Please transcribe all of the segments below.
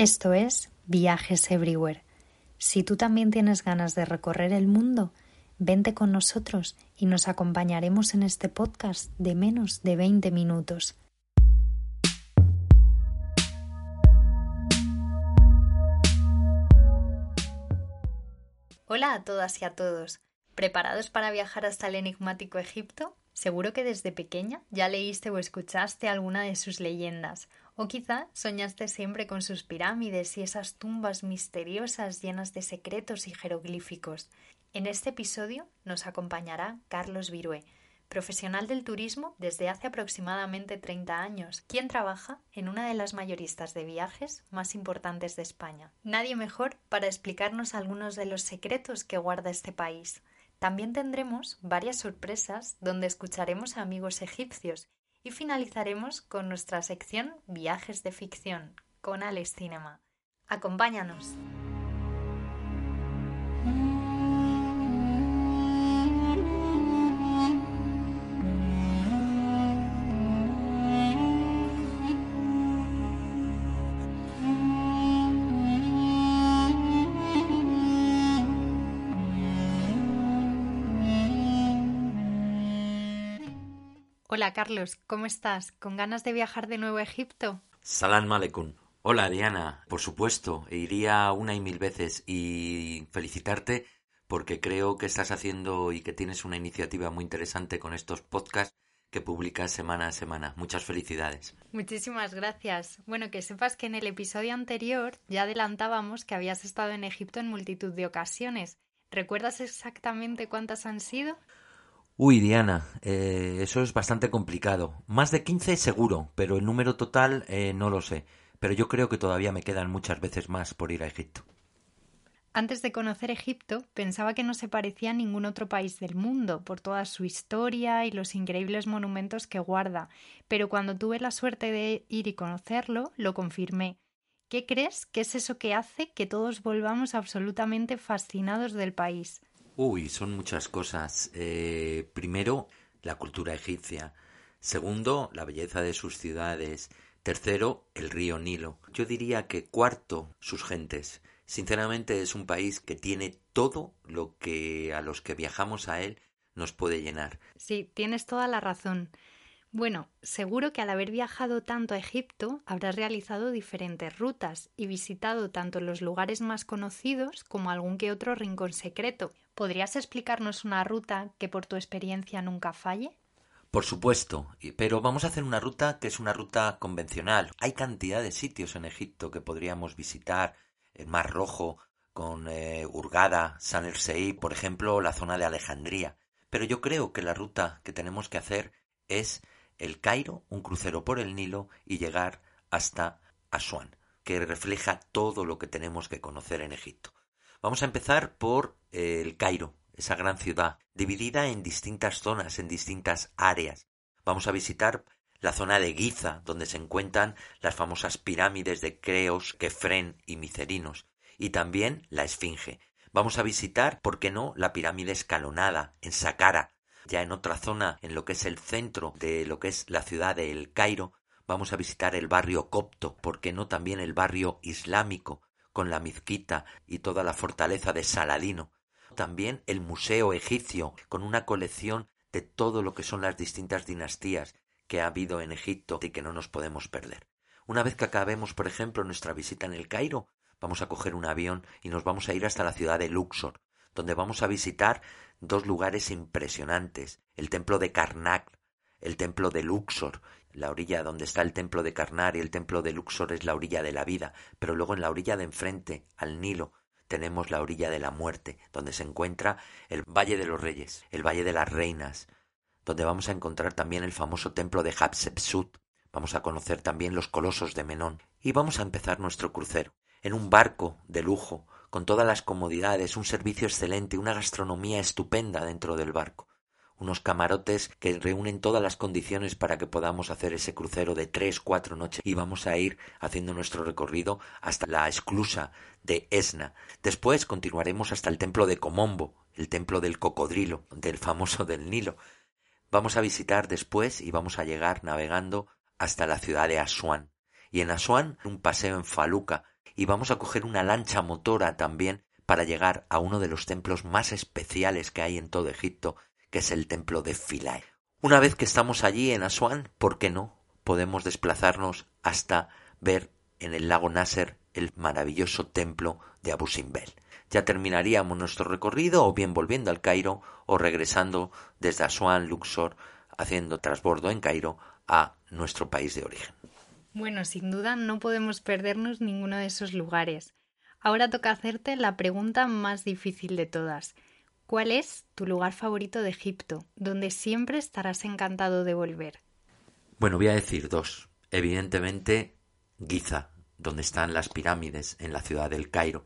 Esto es Viajes Everywhere. Si tú también tienes ganas de recorrer el mundo, vente con nosotros y nos acompañaremos en este podcast de menos de 20 minutos. Hola a todas y a todos. ¿Preparados para viajar hasta el enigmático Egipto? Seguro que desde pequeña ya leíste o escuchaste alguna de sus leyendas o quizá soñaste siempre con sus pirámides y esas tumbas misteriosas llenas de secretos y jeroglíficos. En este episodio nos acompañará Carlos Virué, profesional del turismo desde hace aproximadamente 30 años, quien trabaja en una de las mayoristas de viajes más importantes de España. Nadie mejor para explicarnos algunos de los secretos que guarda este país. También tendremos varias sorpresas donde escucharemos a amigos egipcios y finalizaremos con nuestra sección Viajes de ficción con Alex Cinema. Acompáñanos. Hola Carlos, ¿cómo estás? ¿Con ganas de viajar de nuevo a Egipto? Salam Malekun. Hola Diana, por supuesto, e iría una y mil veces y felicitarte porque creo que estás haciendo y que tienes una iniciativa muy interesante con estos podcasts que publicas semana a semana. Muchas felicidades. Muchísimas gracias. Bueno, que sepas que en el episodio anterior ya adelantábamos que habías estado en Egipto en multitud de ocasiones. ¿Recuerdas exactamente cuántas han sido? Uy, Diana, eh, eso es bastante complicado. Más de 15 seguro, pero el número total eh, no lo sé. Pero yo creo que todavía me quedan muchas veces más por ir a Egipto. Antes de conocer Egipto, pensaba que no se parecía a ningún otro país del mundo, por toda su historia y los increíbles monumentos que guarda, pero cuando tuve la suerte de ir y conocerlo, lo confirmé. ¿Qué crees que es eso que hace que todos volvamos absolutamente fascinados del país? Uy, son muchas cosas. Eh, primero, la cultura egipcia. Segundo, la belleza de sus ciudades. Tercero, el río Nilo. Yo diría que cuarto, sus gentes. Sinceramente es un país que tiene todo lo que a los que viajamos a él nos puede llenar. Sí, tienes toda la razón. Bueno, seguro que al haber viajado tanto a Egipto habrás realizado diferentes rutas y visitado tanto los lugares más conocidos como algún que otro rincón secreto. ¿Podrías explicarnos una ruta que por tu experiencia nunca falle? Por supuesto, pero vamos a hacer una ruta que es una ruta convencional. Hay cantidad de sitios en Egipto que podríamos visitar, el Mar Rojo, con eh, Hurgada, San Erseí, por ejemplo, la zona de Alejandría. Pero yo creo que la ruta que tenemos que hacer es el Cairo, un crucero por el Nilo y llegar hasta Asuán, que refleja todo lo que tenemos que conocer en Egipto. Vamos a empezar por el Cairo, esa gran ciudad, dividida en distintas zonas, en distintas áreas. Vamos a visitar la zona de Giza, donde se encuentran las famosas pirámides de Creos, Kefren y Micerinos, y también la Esfinge. Vamos a visitar, ¿por qué no?, la pirámide escalonada en Saqqara, ya en otra zona, en lo que es el centro de lo que es la ciudad de El Cairo, vamos a visitar el barrio copto, ¿por qué no también el barrio islámico, con la mezquita y toda la fortaleza de Saladino? También el Museo Egipcio, con una colección de todo lo que son las distintas dinastías que ha habido en Egipto y que no nos podemos perder. Una vez que acabemos, por ejemplo, nuestra visita en el Cairo, vamos a coger un avión y nos vamos a ir hasta la ciudad de Luxor, donde vamos a visitar dos lugares impresionantes, el templo de Karnak, el templo de Luxor, la orilla donde está el templo de Karnak y el templo de Luxor es la orilla de la vida, pero luego en la orilla de enfrente, al Nilo, tenemos la orilla de la muerte, donde se encuentra el Valle de los Reyes, el Valle de las Reinas, donde vamos a encontrar también el famoso templo de Hatshepsut, vamos a conocer también los colosos de Menón. Y vamos a empezar nuestro crucero en un barco de lujo con todas las comodidades, un servicio excelente, una gastronomía estupenda dentro del barco, unos camarotes que reúnen todas las condiciones para que podamos hacer ese crucero de tres, cuatro noches y vamos a ir haciendo nuestro recorrido hasta la esclusa de Esna. Después continuaremos hasta el templo de Comombo, el templo del cocodrilo, del famoso del Nilo. Vamos a visitar después y vamos a llegar navegando hasta la ciudad de Asuán. Y en Asuán un paseo en Faluca y vamos a coger una lancha motora también para llegar a uno de los templos más especiales que hay en todo Egipto, que es el templo de Philae. Una vez que estamos allí en Asuán, ¿por qué no? Podemos desplazarnos hasta ver en el lago Nasser el maravilloso templo de Abu Simbel. Ya terminaríamos nuestro recorrido o bien volviendo al Cairo o regresando desde Asuán, Luxor, haciendo trasbordo en Cairo a nuestro país de origen. Bueno, sin duda no podemos perdernos ninguno de esos lugares. Ahora toca hacerte la pregunta más difícil de todas. ¿Cuál es tu lugar favorito de Egipto, donde siempre estarás encantado de volver? Bueno, voy a decir dos. Evidentemente, Giza, donde están las pirámides en la ciudad del Cairo,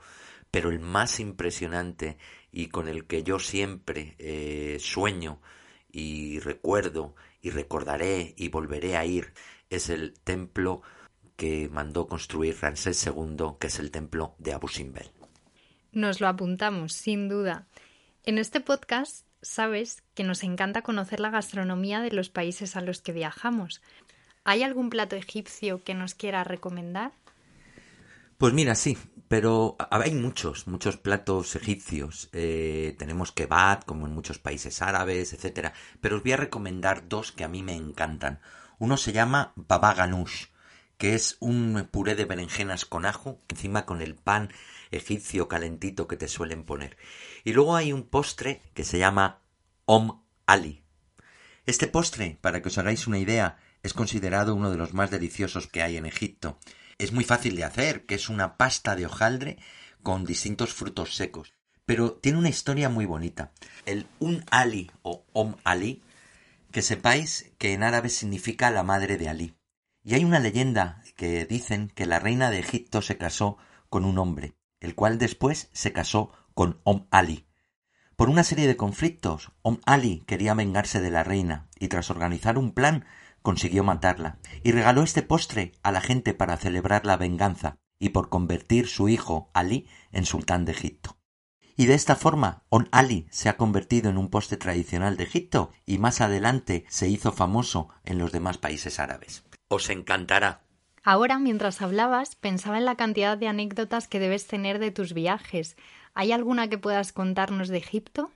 pero el más impresionante y con el que yo siempre eh, sueño y recuerdo y recordaré y volveré a ir es el templo que mandó construir Ramsés II, que es el templo de Abu Simbel. Nos lo apuntamos, sin duda. En este podcast sabes que nos encanta conocer la gastronomía de los países a los que viajamos. ¿Hay algún plato egipcio que nos quiera recomendar? Pues mira, sí, pero hay muchos, muchos platos egipcios. Eh, tenemos kebab, como en muchos países árabes, etcétera. Pero os voy a recomendar dos que a mí me encantan. Uno se llama baba ganoush, que es un puré de berenjenas con ajo, encima con el pan egipcio calentito que te suelen poner. Y luego hay un postre que se llama om ali. Este postre, para que os hagáis una idea, es considerado uno de los más deliciosos que hay en Egipto es muy fácil de hacer, que es una pasta de hojaldre con distintos frutos secos. Pero tiene una historia muy bonita. El Un Ali o Om Ali, que sepáis que en árabe significa la madre de Ali. Y hay una leyenda que dicen que la reina de Egipto se casó con un hombre, el cual después se casó con Om Ali. Por una serie de conflictos, Om Ali quería vengarse de la reina y tras organizar un plan consiguió matarla, y regaló este postre a la gente para celebrar la venganza y por convertir su hijo Ali en sultán de Egipto. Y de esta forma, On Ali se ha convertido en un postre tradicional de Egipto y más adelante se hizo famoso en los demás países árabes. Os encantará. Ahora, mientras hablabas, pensaba en la cantidad de anécdotas que debes tener de tus viajes. ¿Hay alguna que puedas contarnos de Egipto?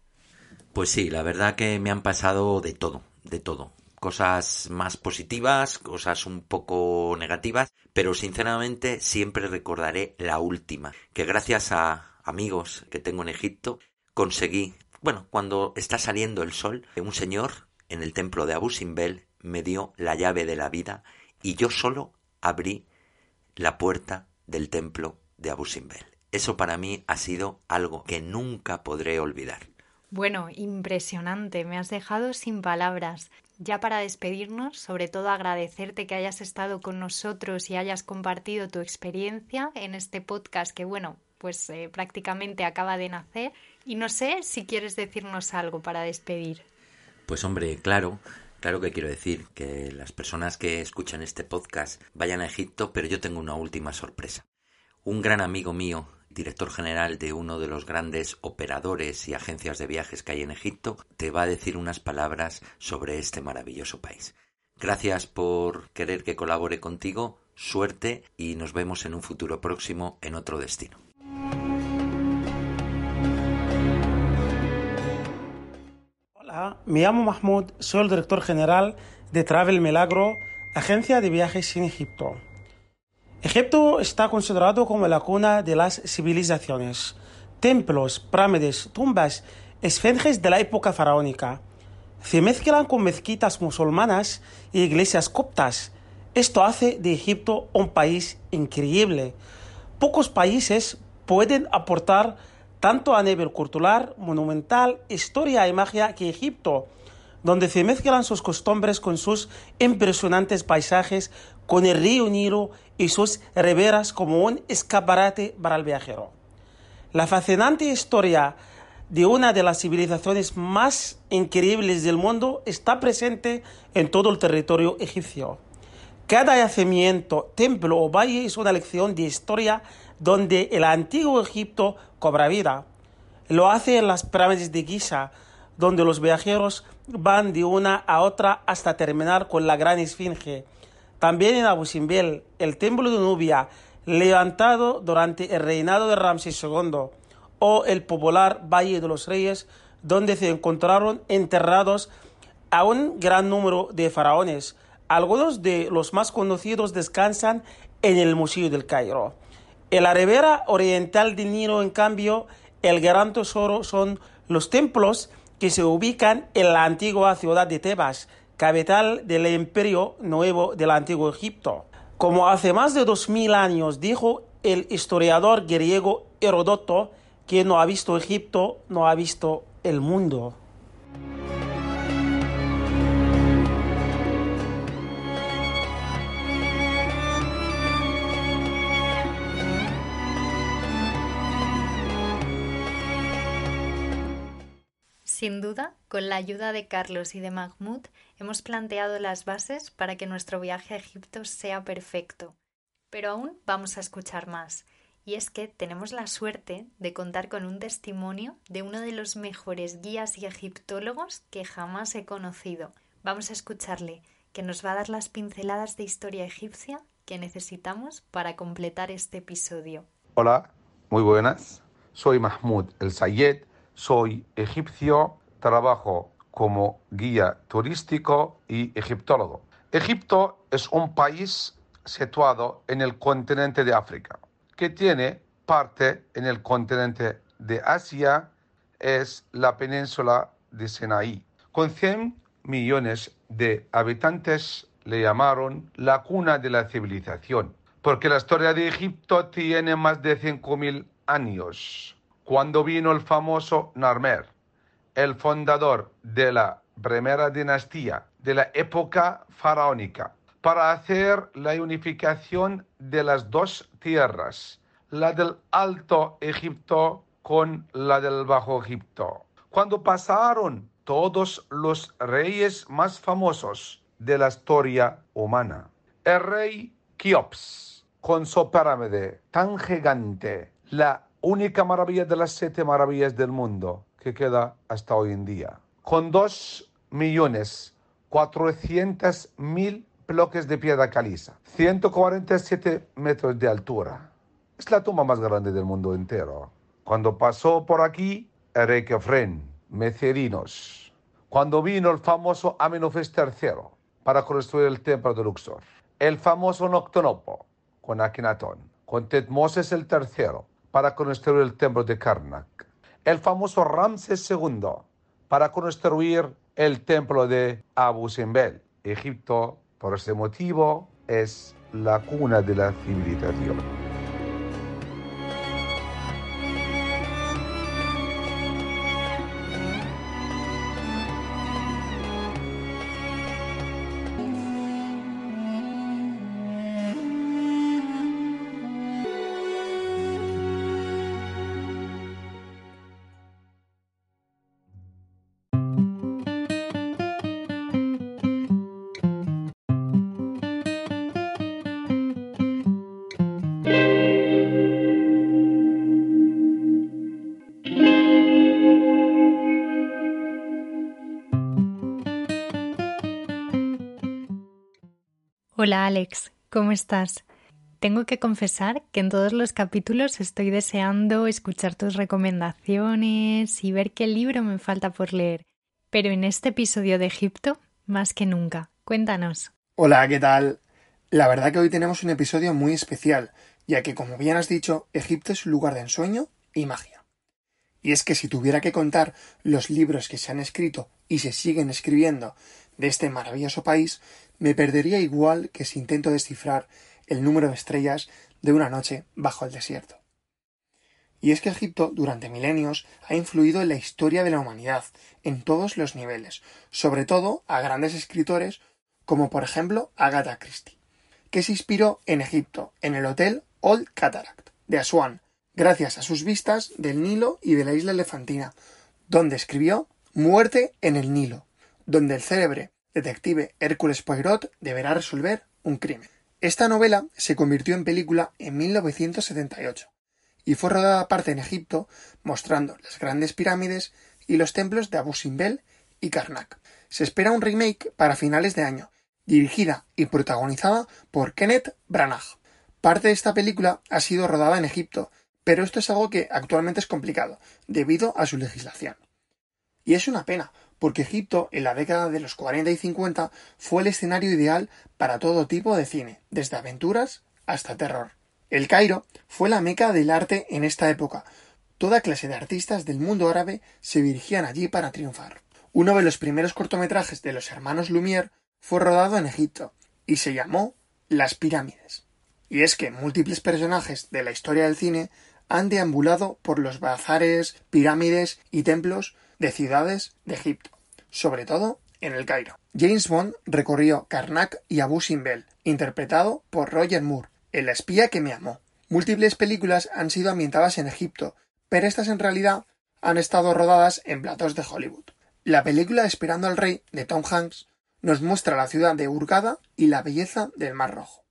Pues sí, la verdad que me han pasado de todo, de todo cosas más positivas, cosas un poco negativas, pero sinceramente siempre recordaré la última, que gracias a amigos que tengo en Egipto conseguí, bueno, cuando está saliendo el sol, un señor en el templo de Abu Simbel me dio la llave de la vida y yo solo abrí la puerta del templo de Abu Simbel. Eso para mí ha sido algo que nunca podré olvidar. Bueno, impresionante, me has dejado sin palabras. Ya para despedirnos, sobre todo agradecerte que hayas estado con nosotros y hayas compartido tu experiencia en este podcast que, bueno, pues eh, prácticamente acaba de nacer. Y no sé si quieres decirnos algo para despedir. Pues hombre, claro, claro que quiero decir que las personas que escuchan este podcast vayan a Egipto, pero yo tengo una última sorpresa. Un gran amigo mío director general de uno de los grandes operadores y agencias de viajes que hay en Egipto, te va a decir unas palabras sobre este maravilloso país. Gracias por querer que colabore contigo, suerte y nos vemos en un futuro próximo en otro destino. Hola, me llamo Mahmoud, soy el director general de Travel Milagro, agencia de viajes en Egipto. Egipto está considerado como la cuna de las civilizaciones. Templos, pirámides, tumbas, esfinges de la época faraónica se mezclan con mezquitas musulmanas y iglesias coptas. Esto hace de Egipto un país increíble. Pocos países pueden aportar tanto a nivel cultural, monumental, historia y magia que Egipto, donde se mezclan sus costumbres con sus impresionantes paisajes, con el río Nilo y sus riberas como un escaparate para el viajero. La fascinante historia de una de las civilizaciones más increíbles del mundo está presente en todo el territorio egipcio. Cada yacimiento, templo o valle es una lección de historia donde el antiguo Egipto cobra vida. Lo hace en las pirámides de Giza, donde los viajeros van de una a otra hasta terminar con la gran esfinge también en Abu Simbel, el templo de Nubia, levantado durante el reinado de Ramsés II, o el popular Valle de los Reyes, donde se encontraron enterrados a un gran número de faraones. Algunos de los más conocidos descansan en el Museo del Cairo. En la ribera oriental del Nilo, en cambio, el gran tesoro son los templos que se ubican en la antigua ciudad de Tebas, capital del imperio nuevo del antiguo Egipto. Como hace más de dos mil años dijo el historiador griego Herodoto, quien no ha visto Egipto no ha visto el mundo. Sin duda, con la ayuda de Carlos y de Mahmoud, hemos planteado las bases para que nuestro viaje a Egipto sea perfecto. Pero aún vamos a escuchar más. Y es que tenemos la suerte de contar con un testimonio de uno de los mejores guías y egiptólogos que jamás he conocido. Vamos a escucharle, que nos va a dar las pinceladas de historia egipcia que necesitamos para completar este episodio. Hola, muy buenas. Soy Mahmoud El Sayed soy egipcio, trabajo como guía turístico y egiptólogo. Egipto es un país situado en el continente de África, que tiene parte en el continente de Asia, es la península de Sinaí. Con 100 millones de habitantes le llamaron la cuna de la civilización, porque la historia de Egipto tiene más de 5.000 años cuando vino el famoso Narmer, el fundador de la primera dinastía de la época faraónica, para hacer la unificación de las dos tierras, la del Alto Egipto con la del Bajo Egipto. Cuando pasaron todos los reyes más famosos de la historia humana. El rey Kiops, con su pirámide tan gigante, la única maravilla de las siete maravillas del mundo que queda hasta hoy en día. Con dos millones cuatrocientos mil bloques de piedra caliza, 147 metros de altura. Es la tumba más grande del mundo entero. Cuando pasó por aquí rey Kefren, Mecerinos, cuando vino el famoso Amenofis III para construir el templo de Luxor, el famoso Noctonopo con Akenatón, con Tetmoses el III para construir el templo de Karnak, el famoso Ramses II para construir el templo de Abu Simbel. Egipto, por ese motivo, es la cuna de la civilización. Hola Alex, ¿cómo estás? Tengo que confesar que en todos los capítulos estoy deseando escuchar tus recomendaciones y ver qué libro me falta por leer. Pero en este episodio de Egipto, más que nunca. Cuéntanos. Hola, ¿qué tal? La verdad que hoy tenemos un episodio muy especial, ya que, como bien has dicho, Egipto es un lugar de ensueño y magia. Y es que si tuviera que contar los libros que se han escrito y se siguen escribiendo de este maravilloso país, me perdería igual que si intento descifrar el número de estrellas de una noche bajo el desierto. Y es que Egipto durante milenios ha influido en la historia de la humanidad en todos los niveles, sobre todo a grandes escritores como por ejemplo Agatha Christie, que se inspiró en Egipto, en el hotel Old Cataract de Asuán, gracias a sus vistas del Nilo y de la isla elefantina, donde escribió Muerte en el Nilo, donde el célebre detective Hércules Poirot deberá resolver un crimen. Esta novela se convirtió en película en 1978 y fue rodada aparte en Egipto, mostrando las grandes pirámides y los templos de Abu Simbel y Karnak. Se espera un remake para finales de año, dirigida y protagonizada por Kenneth Branagh. Parte de esta película ha sido rodada en Egipto, pero esto es algo que actualmente es complicado, debido a su legislación. Y es una pena, porque Egipto, en la década de los 40 y 50, fue el escenario ideal para todo tipo de cine, desde aventuras hasta terror. El Cairo fue la meca del arte en esta época. Toda clase de artistas del mundo árabe se dirigían allí para triunfar. Uno de los primeros cortometrajes de los hermanos Lumière fue rodado en Egipto y se llamó Las pirámides. Y es que múltiples personajes de la historia del cine han deambulado por los bazares, pirámides y templos de ciudades de Egipto, sobre todo en el Cairo. James Bond recorrió Karnak y Abu Simbel, interpretado por Roger Moore, el espía que me amó. Múltiples películas han sido ambientadas en Egipto, pero estas en realidad han estado rodadas en platos de Hollywood. La película Esperando al Rey de Tom Hanks nos muestra la ciudad de Hurghada y la belleza del Mar Rojo.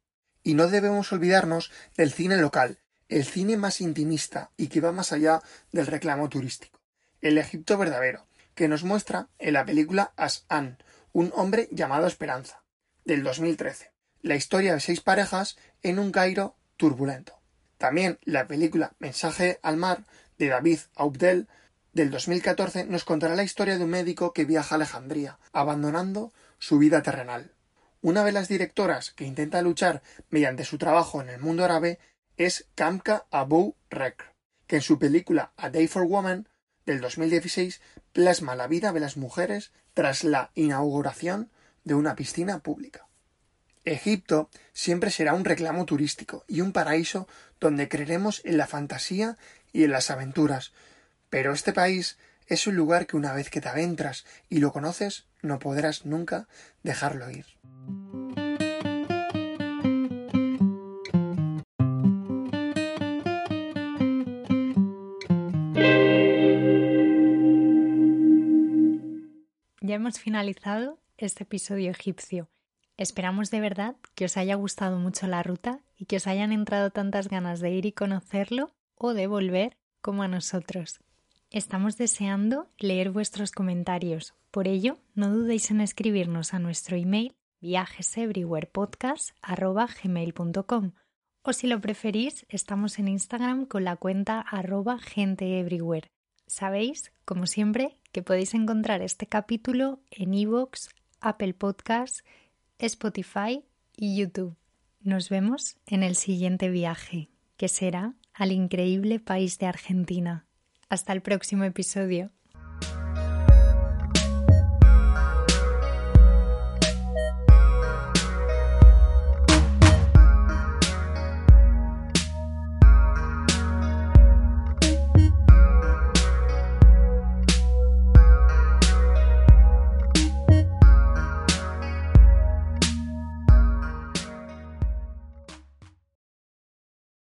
Y no debemos olvidarnos del cine local, el cine más intimista y que va más allá del reclamo turístico. El Egipto verdadero, que nos muestra en la película As-An, un hombre llamado Esperanza, del 2013. La historia de seis parejas en un Cairo turbulento. También la película Mensaje al mar de David Aubdel del 2014 nos contará la historia de un médico que viaja a Alejandría, abandonando su vida terrenal. Una de las directoras que intenta luchar mediante su trabajo en el mundo árabe es Kamka Abu Rek, que en su película A Day for Woman del 2016 plasma la vida de las mujeres tras la inauguración de una piscina pública. Egipto siempre será un reclamo turístico y un paraíso donde creeremos en la fantasía y en las aventuras, pero este país es un lugar que una vez que te adentras y lo conoces no podrás nunca dejarlo ir. Ya hemos finalizado este episodio egipcio. Esperamos de verdad que os haya gustado mucho la ruta y que os hayan entrado tantas ganas de ir y conocerlo o de volver como a nosotros. Estamos deseando leer vuestros comentarios. Por ello, no dudéis en escribirnos a nuestro email viajeseverywherepodcast.com o si lo preferís, estamos en Instagram con la cuenta arroba genteeverywhere. Sabéis, como siempre, que podéis encontrar este capítulo en iVoox, Apple Podcasts, Spotify y YouTube. Nos vemos en el siguiente viaje, que será al increíble país de Argentina. Hasta el próximo episodio.